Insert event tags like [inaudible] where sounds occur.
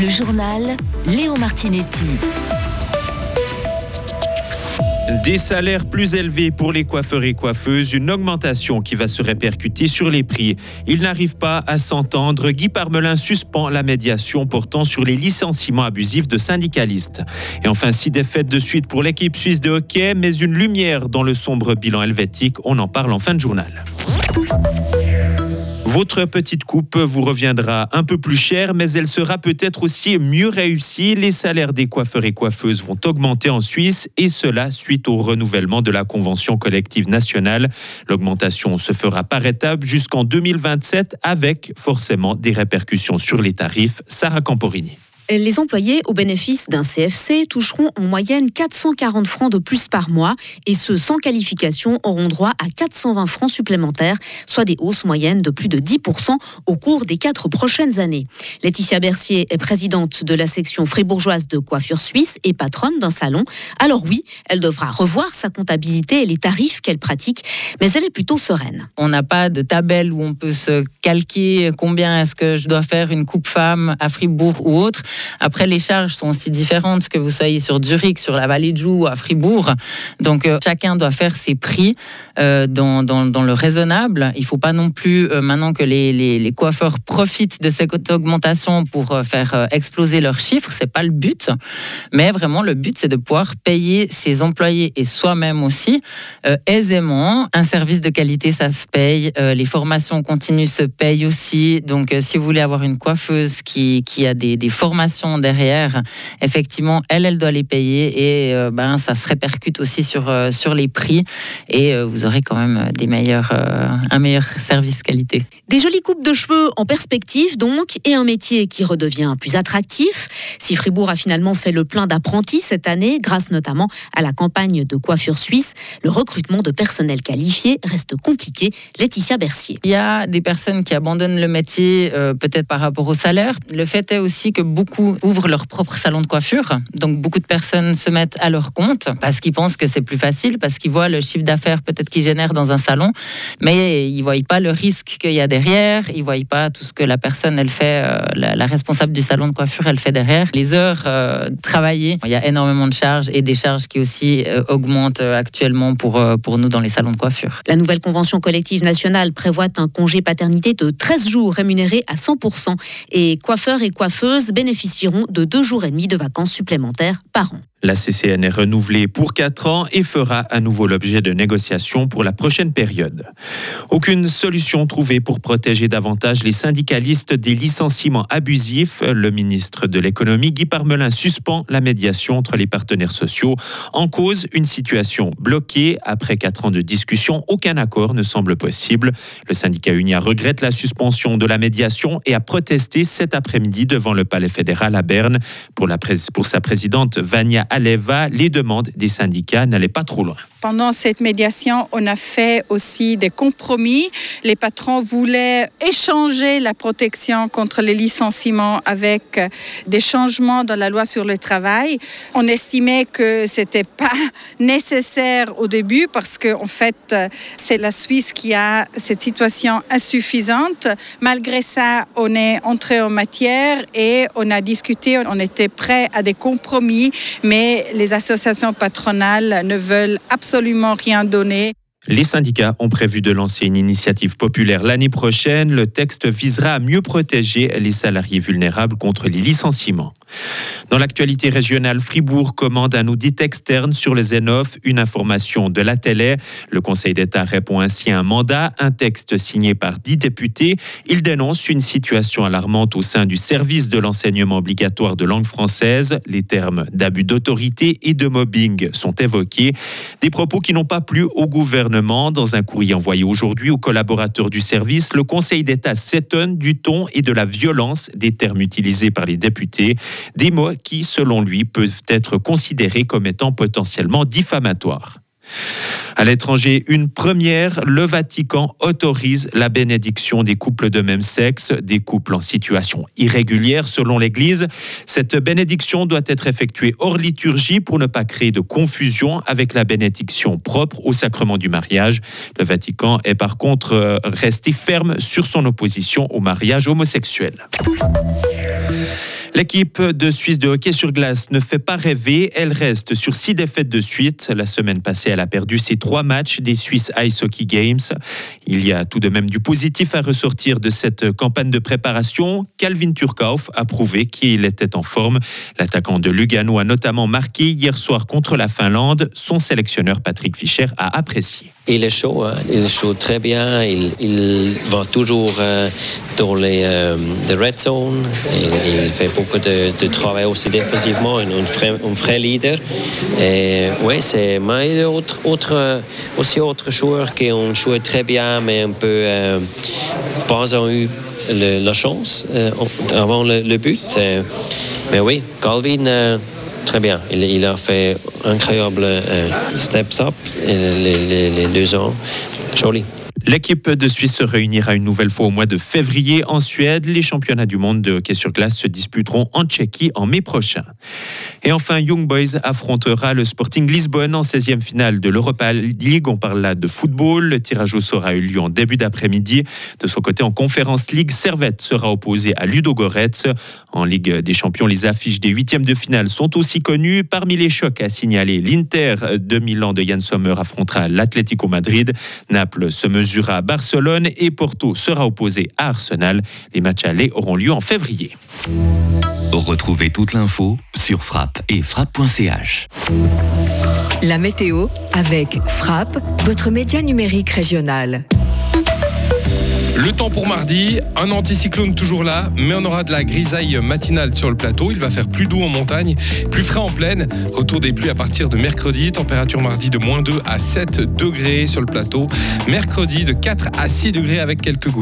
Le journal Léo Martinetti. Des salaires plus élevés pour les coiffeurs et coiffeuses, une augmentation qui va se répercuter sur les prix. Il n'arrive pas à s'entendre. Guy Parmelin suspend la médiation portant sur les licenciements abusifs de syndicalistes. Et enfin, six défaites de suite pour l'équipe suisse de hockey, mais une lumière dans le sombre bilan helvétique. On en parle en fin de journal. Votre petite coupe vous reviendra un peu plus cher, mais elle sera peut-être aussi mieux réussie. Les salaires des coiffeurs et coiffeuses vont augmenter en Suisse, et cela suite au renouvellement de la convention collective nationale. L'augmentation se fera par étapes jusqu'en 2027, avec forcément des répercussions sur les tarifs. Sarah Camporini. Les employés au bénéfice d'un CFC toucheront en moyenne 440 francs de plus par mois et ceux sans qualification auront droit à 420 francs supplémentaires, soit des hausses moyennes de plus de 10% au cours des quatre prochaines années. Laetitia Bercier est présidente de la section fribourgeoise de coiffure suisse et patronne d'un salon. Alors oui, elle devra revoir sa comptabilité et les tarifs qu'elle pratique, mais elle est plutôt sereine. On n'a pas de tabelle où on peut se calquer combien est-ce que je dois faire une coupe femme à Fribourg ou autre. Après, les charges sont aussi différentes que vous soyez sur Zurich, sur la vallée de Joux ou à Fribourg. Donc, euh, chacun doit faire ses prix euh, dans, le raisonnable. Il ne faut pas non plus, euh, maintenant que les, coiffeurs profitent de cette augmentation pour faire exploser leurs chiffres, c'est pas le but. Mais vraiment, le but, c'est de pouvoir payer ses employés et soi-même aussi aisément. Un service de qualité, ça se paye. les formations continues se payent aussi. Donc, si vous voulez avoir une coiffeuse qui, a des formations derrière, effectivement, elle, elle doit les payer et euh, ben, ça se répercute aussi sur, euh, sur les prix et euh, vous aurez quand même des meilleurs, un meilleur service qualité. Des jolies coupes de cheveux en perspective donc et un métier qui redevient plus attractif. Si Fribourg a finalement fait le plein d'apprentis cette année, grâce notamment à la campagne de coiffure suisse, le recrutement de personnel qualifié reste compliqué. Laetitia Bercier. Il y a des personnes qui abandonnent le métier peut-être par rapport au salaire. Le fait est aussi que beaucoup ouvrent leur propre salon de coiffure. Donc beaucoup de personnes se mettent à leur compte parce qu'ils pensent que c'est plus facile, parce qu'ils voient le chiffre d'affaires peut-être qu'ils génèrent dans un salon, mais ils ne voient pas le risque qu'il y a derrière, ils ne voient pas tout ce que la personne, elle fait, euh, la, responsable du salon de coiffure, elle fait derrière. Les heures euh, travaillées, il y a énormément de charges et des charges qui aussi euh, augmentent actuellement pour, pour nous dans les salons de coiffure. La nouvelle convention collective nationale prévoit un congé paternité de 13 jours rémunéré à 100% et coiffeurs et coiffeuses bénéficient de deux jours et demi de vacances supplémentaires par an. La CCN est renouvelée pour 4 ans et fera à nouveau l'objet de négociations pour la prochaine période. Aucune solution trouvée pour protéger davantage les syndicalistes des licenciements abusifs. Le ministre de l'économie, Guy Parmelin, suspend la médiation entre les partenaires sociaux. En cause, une situation bloquée. Après 4 ans de discussion, aucun accord ne semble possible. Le syndicat Unia regrette la suspension de la médiation et a protesté cet après-midi devant le palais fédéral à Berne. Pour, pour sa présidente Vania Aleva, les demandes des syndicats n'allaient pas trop loin. Pendant cette médiation, on a fait aussi des compromis. Les patrons voulaient échanger la protection contre les licenciements avec des changements dans la loi sur le travail. On estimait que c'était pas [laughs] nécessaire au début parce que en fait, c'est la Suisse qui a cette situation insuffisante. Malgré ça, on est entré en matière et on a discuté. On était prêt à des compromis, mais les associations patronales ne veulent absolument absolument rien donné. Les syndicats ont prévu de lancer une initiative populaire l'année prochaine. Le texte visera à mieux protéger les salariés vulnérables contre les licenciements. Dans l'actualité régionale, Fribourg commande un audit externe sur les Zenoff, une information de la télé. Le Conseil d'État répond ainsi à un mandat, un texte signé par dix députés. Il dénonce une situation alarmante au sein du service de l'enseignement obligatoire de langue française. Les termes d'abus d'autorité et de mobbing sont évoqués. Des propos qui n'ont pas plu au gouvernement dans un courrier envoyé aujourd'hui aux collaborateurs du service, le Conseil d'État s'étonne du ton et de la violence des termes utilisés par les députés, des mots qui, selon lui, peuvent être considérés comme étant potentiellement diffamatoires. À l'étranger, une première, le Vatican autorise la bénédiction des couples de même sexe, des couples en situation irrégulière selon l'Église. Cette bénédiction doit être effectuée hors liturgie pour ne pas créer de confusion avec la bénédiction propre au sacrement du mariage. Le Vatican est par contre euh, resté ferme sur son opposition au mariage homosexuel. L'équipe de Suisse de hockey sur glace ne fait pas rêver. Elle reste sur six défaites de suite. La semaine passée, elle a perdu ses trois matchs des Swiss Ice Hockey Games. Il y a tout de même du positif à ressortir de cette campagne de préparation. Calvin Turkauf a prouvé qu'il était en forme. L'attaquant de Lugano a notamment marqué hier soir contre la Finlande. Son sélectionneur Patrick Fischer a apprécié. Il est chaud, hein. il chaud très bien. Il, va toujours euh, dans les euh, red zone. Il, fait beaucoup de, travail aussi défensivement. Un, un, vrai, leader. Oui, c'est autre, autre, aussi autre joueur qui ont joué très bien, mais un peu euh, pas eu la chance avant le, but. mais oui, Calvin très bien. Il, a fait incroyable steps up les, les deux ans. Joli. L'équipe de Suisse se réunira une nouvelle fois au mois de février en Suède. Les championnats du monde de hockey sur glace se disputeront en Tchéquie en mai prochain. Et enfin, Young Boys affrontera le Sporting Lisbonne en 16e finale de l'Europa League. On parle là de football. Le tirage au sort a eu lieu en début d'après-midi. De son côté, en Conférence League, Servette sera opposé à Ludo Goretz. En Ligue des Champions, les affiches des huitièmes de finale sont aussi connues. Parmi les chocs à signaler, l'Inter de Milan de Yann Sommer affrontera l'Atlético Madrid. Naples se mesure à Barcelone et Porto sera opposé à Arsenal. Les matchs allés auront lieu en février. Retrouvez toute l'info sur frappe et frappe.ch. La météo avec Frappe, votre média numérique régional. Le temps pour mardi, un anticyclone toujours là, mais on aura de la grisaille matinale sur le plateau. Il va faire plus doux en montagne, plus frais en plaine. Retour des pluies à partir de mercredi. Température mardi de moins 2 à 7 degrés sur le plateau. Mercredi de 4 à 6 degrés avec quelques gouttes.